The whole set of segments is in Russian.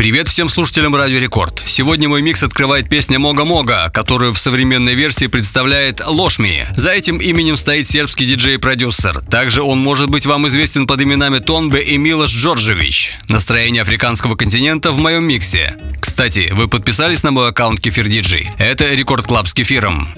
Привет всем слушателям Радио Рекорд. Сегодня мой микс открывает песня Moga Moga, которую в современной версии представляет Loshmi. За этим именем стоит сербский диджей-продюсер. Также он может быть вам известен под именами Tonbe и Милош Джорджевич. Настроение африканского континента в моем миксе. Кстати, вы подписались на мой аккаунт Kefir DJ? Это Record Club с кефиром.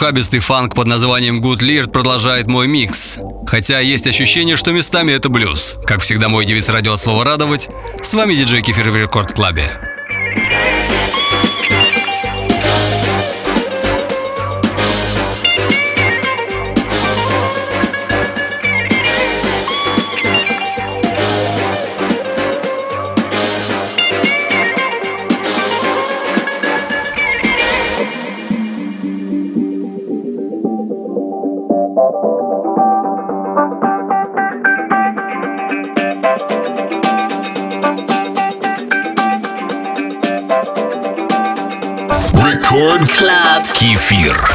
Разухабистый фанк под названием Good Lear продолжает мой микс. Хотя есть ощущение, что местами это блюз. Как всегда, мой девиз радио от слова радовать. С вами диджей Кефир в Рекорд Клабе. Клаб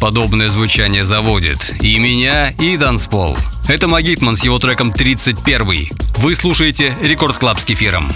подобное звучание заводит. И меня, и танцпол. Это Magitman с его треком 31. Вы слушаете Record Club с кефиром.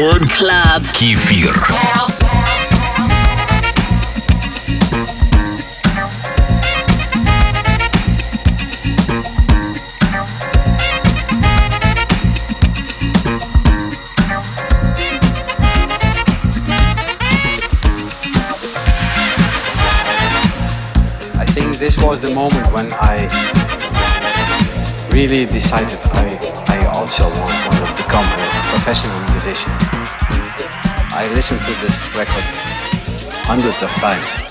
Рекорд Клаб Кефир. This was the moment when I really decided I, I also want, want to become a professional musician. I listened to this record hundreds of times.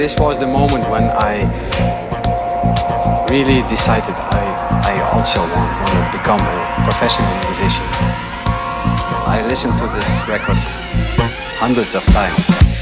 This was the moment when I really decided I, I also want, want to become a professional musician. I listened to this record hundreds of times.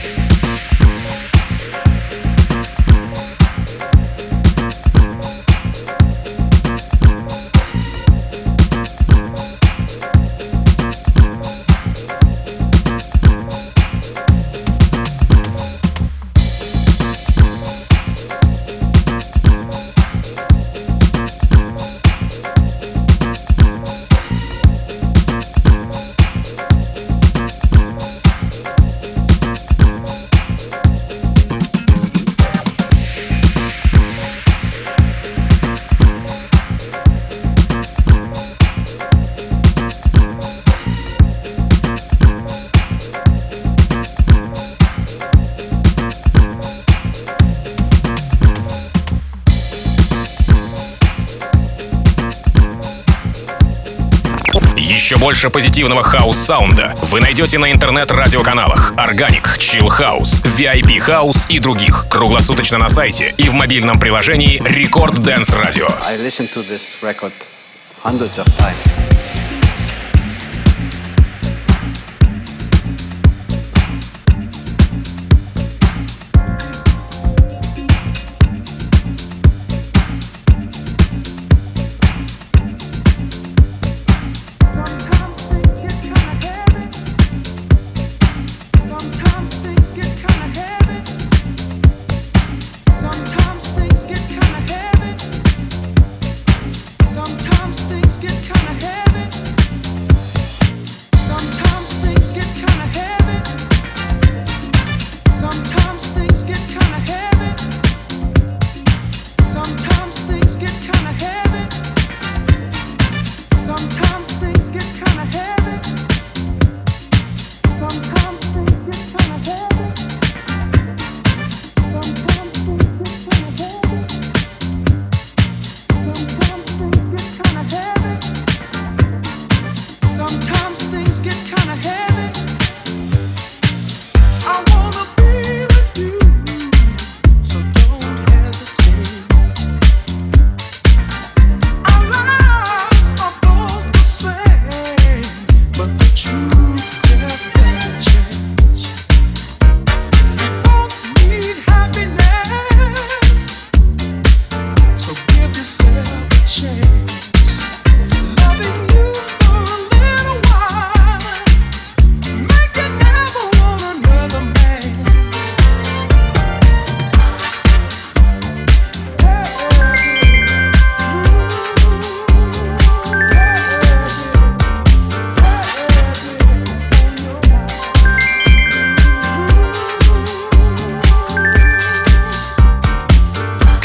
Больше позитивного хаус-саунда вы найдете на интернет-радиоканалах Organic, Chill House, VIP House и других. Круглосуточно на сайте и в мобильном приложении Record Dance Radio. I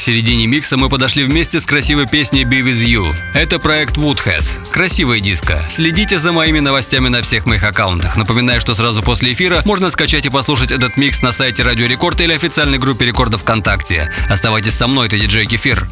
середине микса мы подошли вместе с красивой песней Be With You. Это проект Woodhead. Красивая диско. Следите за моими новостями на всех моих аккаунтах. Напоминаю, что сразу после эфира можно скачать и послушать этот микс на сайте Радио Рекорд или официальной группе Рекорда ВКонтакте. Оставайтесь со мной, это диджей Кефир.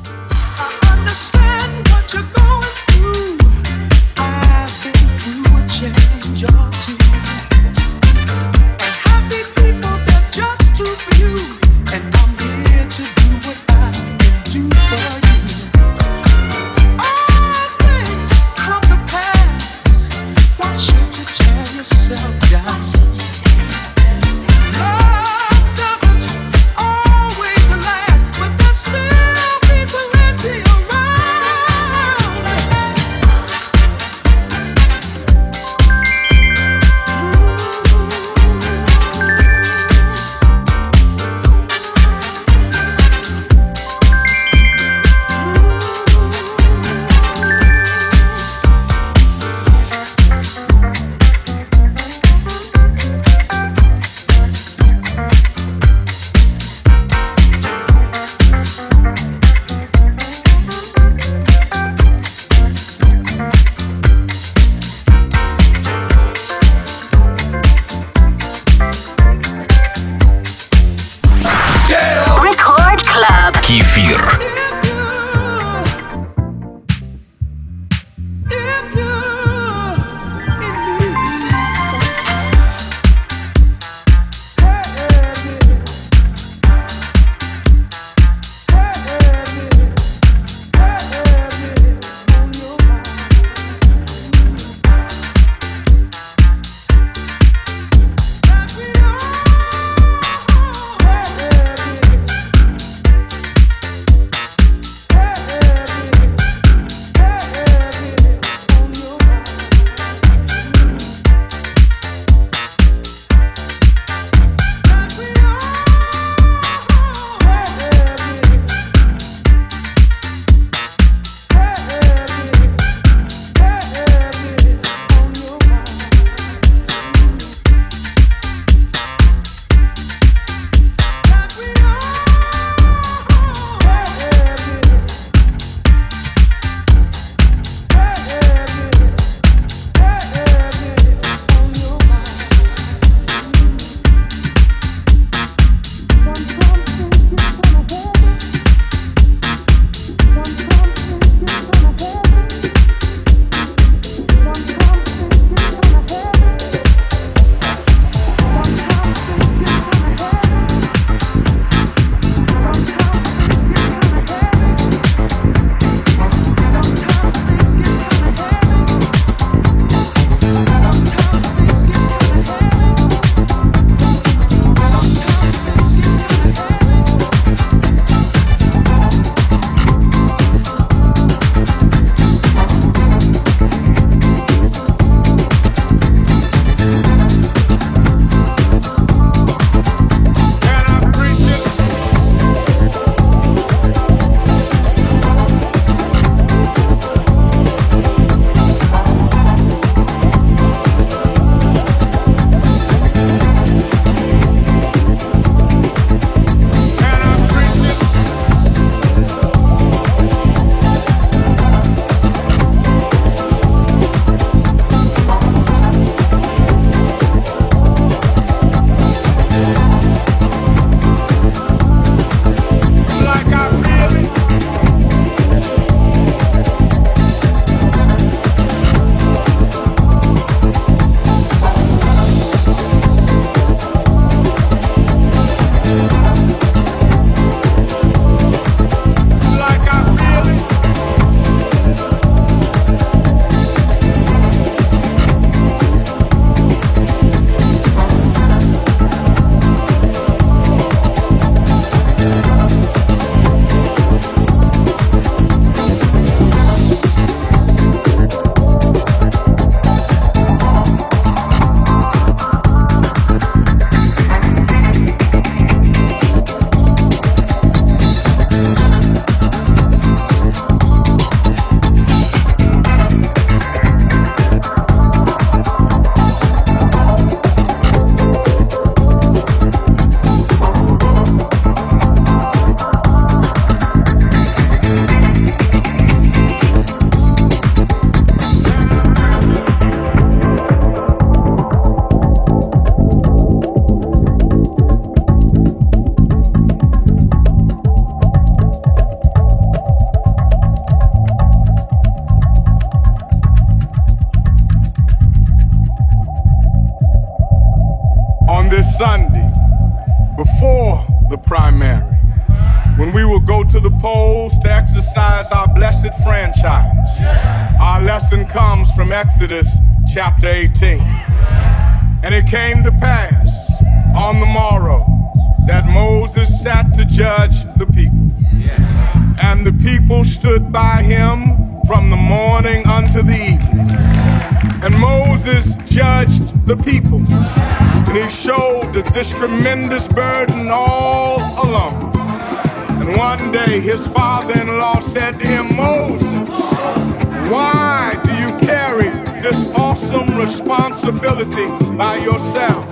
Responsibility by yourself?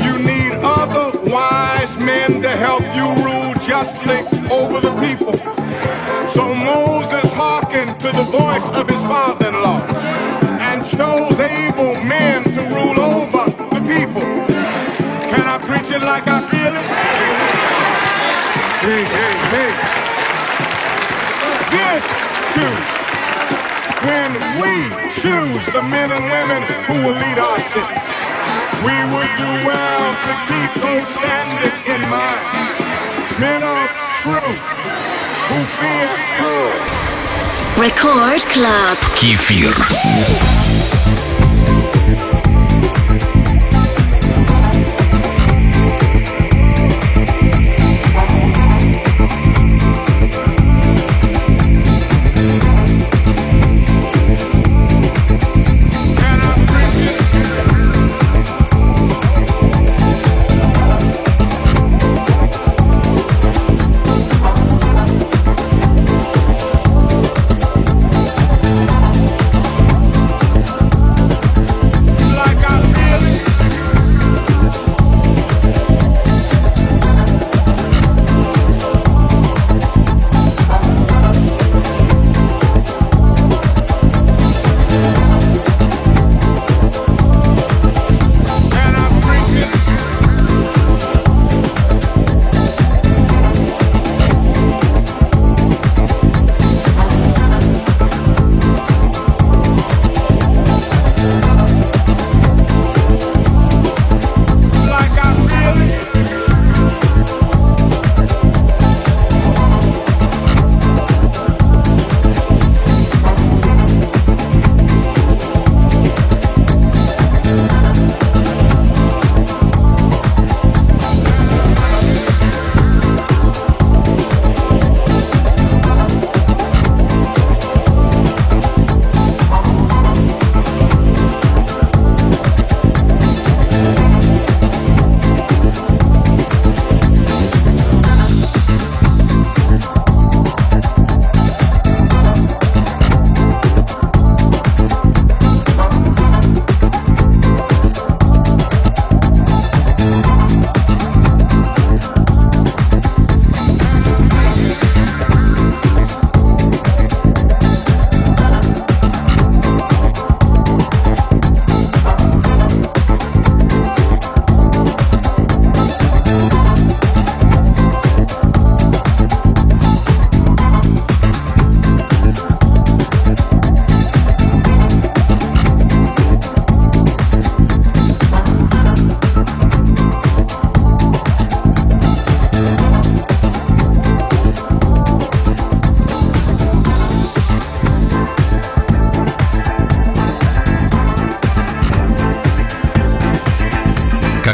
You need other wise men to help you rule justly over the people. So Moses hearkened to the voice of his father in law and chose able men to rule over the people. Can I preach it like I feel it? Hey, hey, hey. choose the men and women who will lead our city. We would do well to keep those standards in mind. Men of truth who fear good. Record Club. Кефир.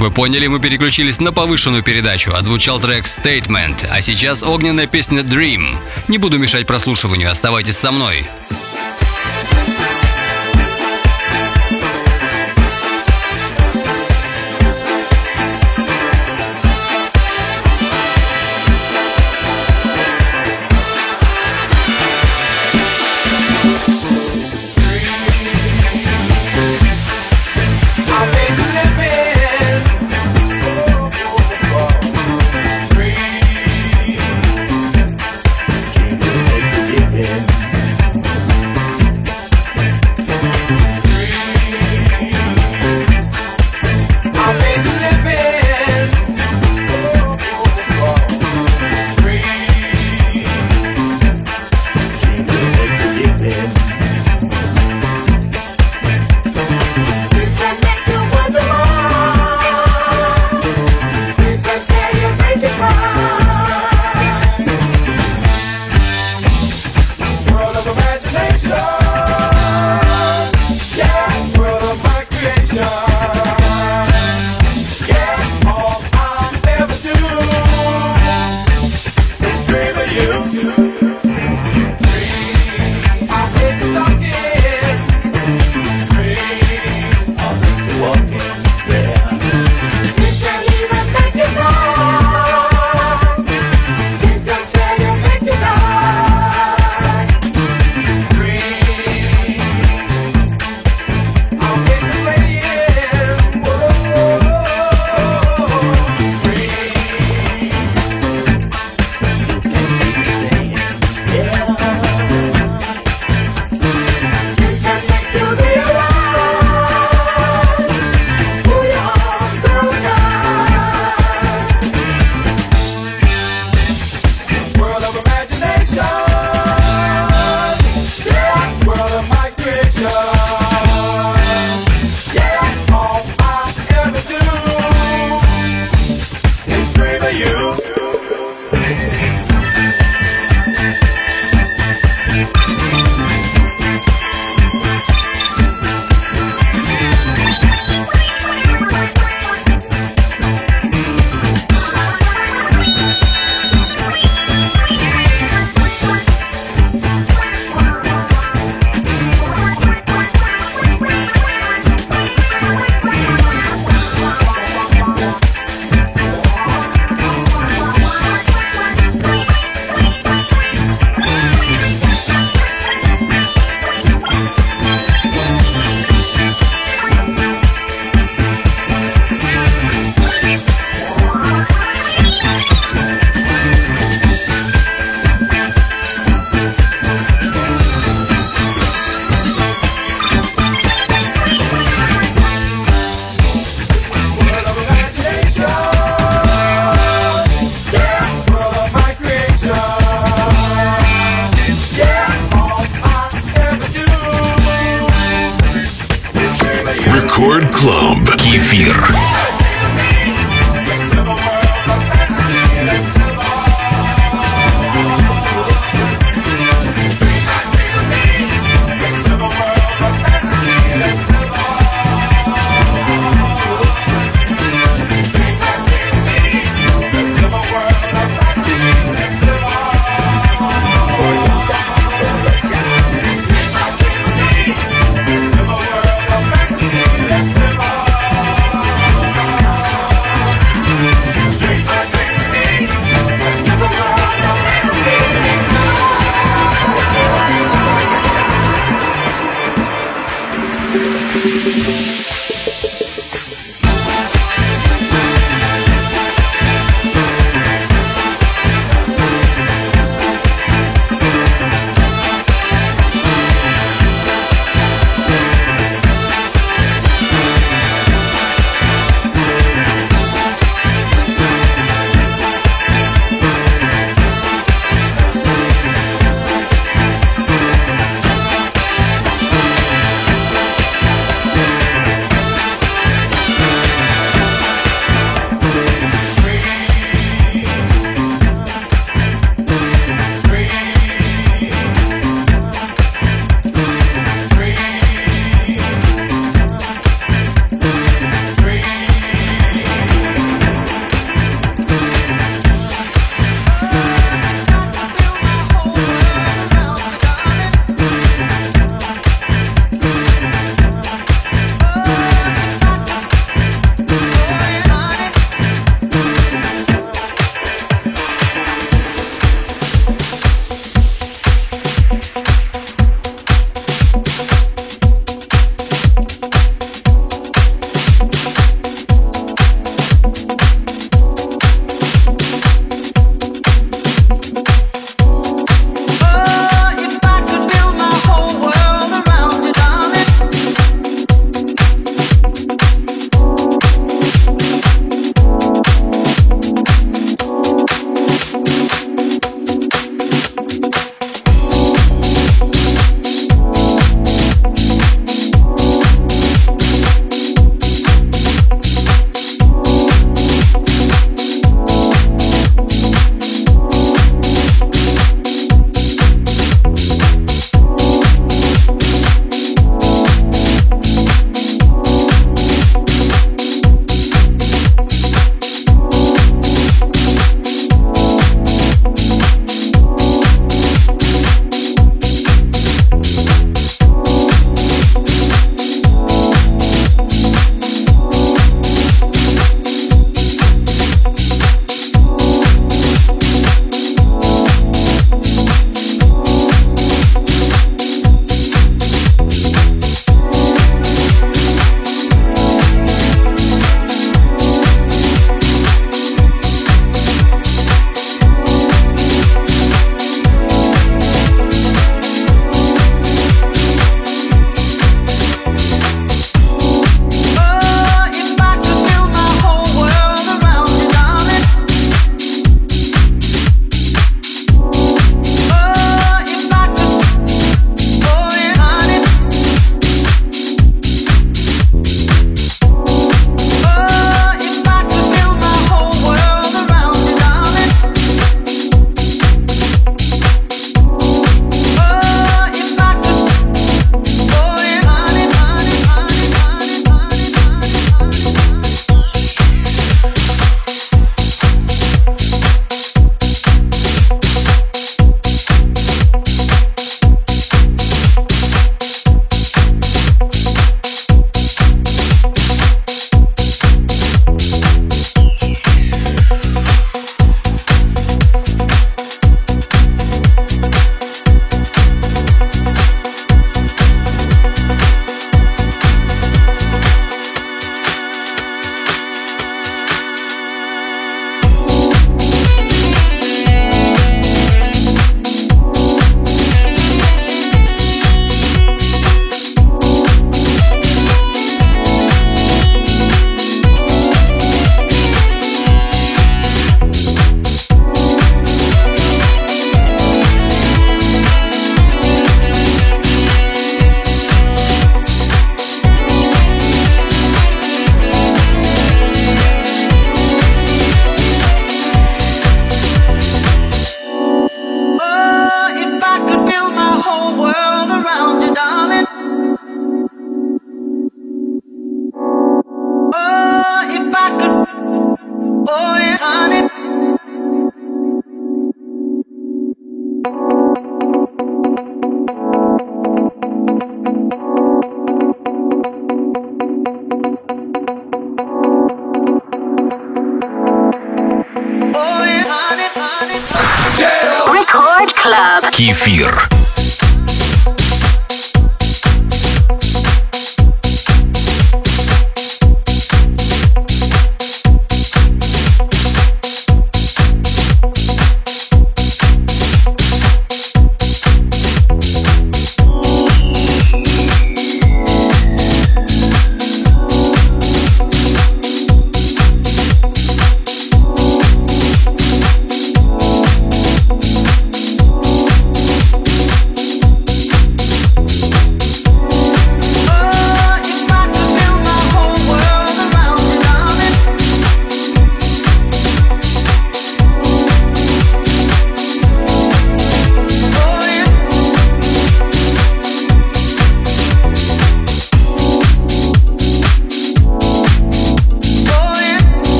Вы поняли, мы переключились на повышенную передачу. Отзвучал трек Statement, а сейчас огненная песня Dream. Не буду мешать прослушиванию, оставайтесь со мной.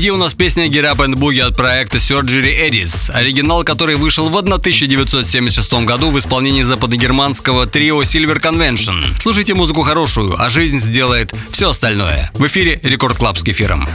Впереди у нас песня Get Up and Boogie от проекта Surgery Eddies, оригинал который вышел в 1976 году в исполнении западногерманского трио Silver Convention. Слушайте музыку хорошую, а жизнь сделает все остальное. В эфире Record Club с кефиром.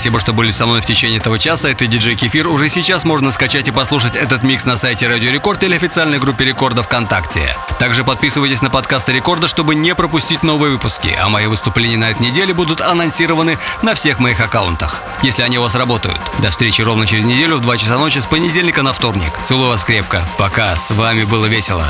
Спасибо, что были со мной в течение этого часа. Это диджей Кефир. Уже сейчас можно скачать и послушать этот микс на сайте Радио Рекорд или официальной группе Рекорда ВКонтакте. Также подписывайтесь на подкасты Рекорда, чтобы не пропустить новые выпуски. А мои выступления на этой неделе будут анонсированы на всех моих аккаунтах, если они у вас работают. До встречи ровно через неделю в 2 часа ночи с понедельника на вторник. Целую вас крепко. Пока. С вами было весело.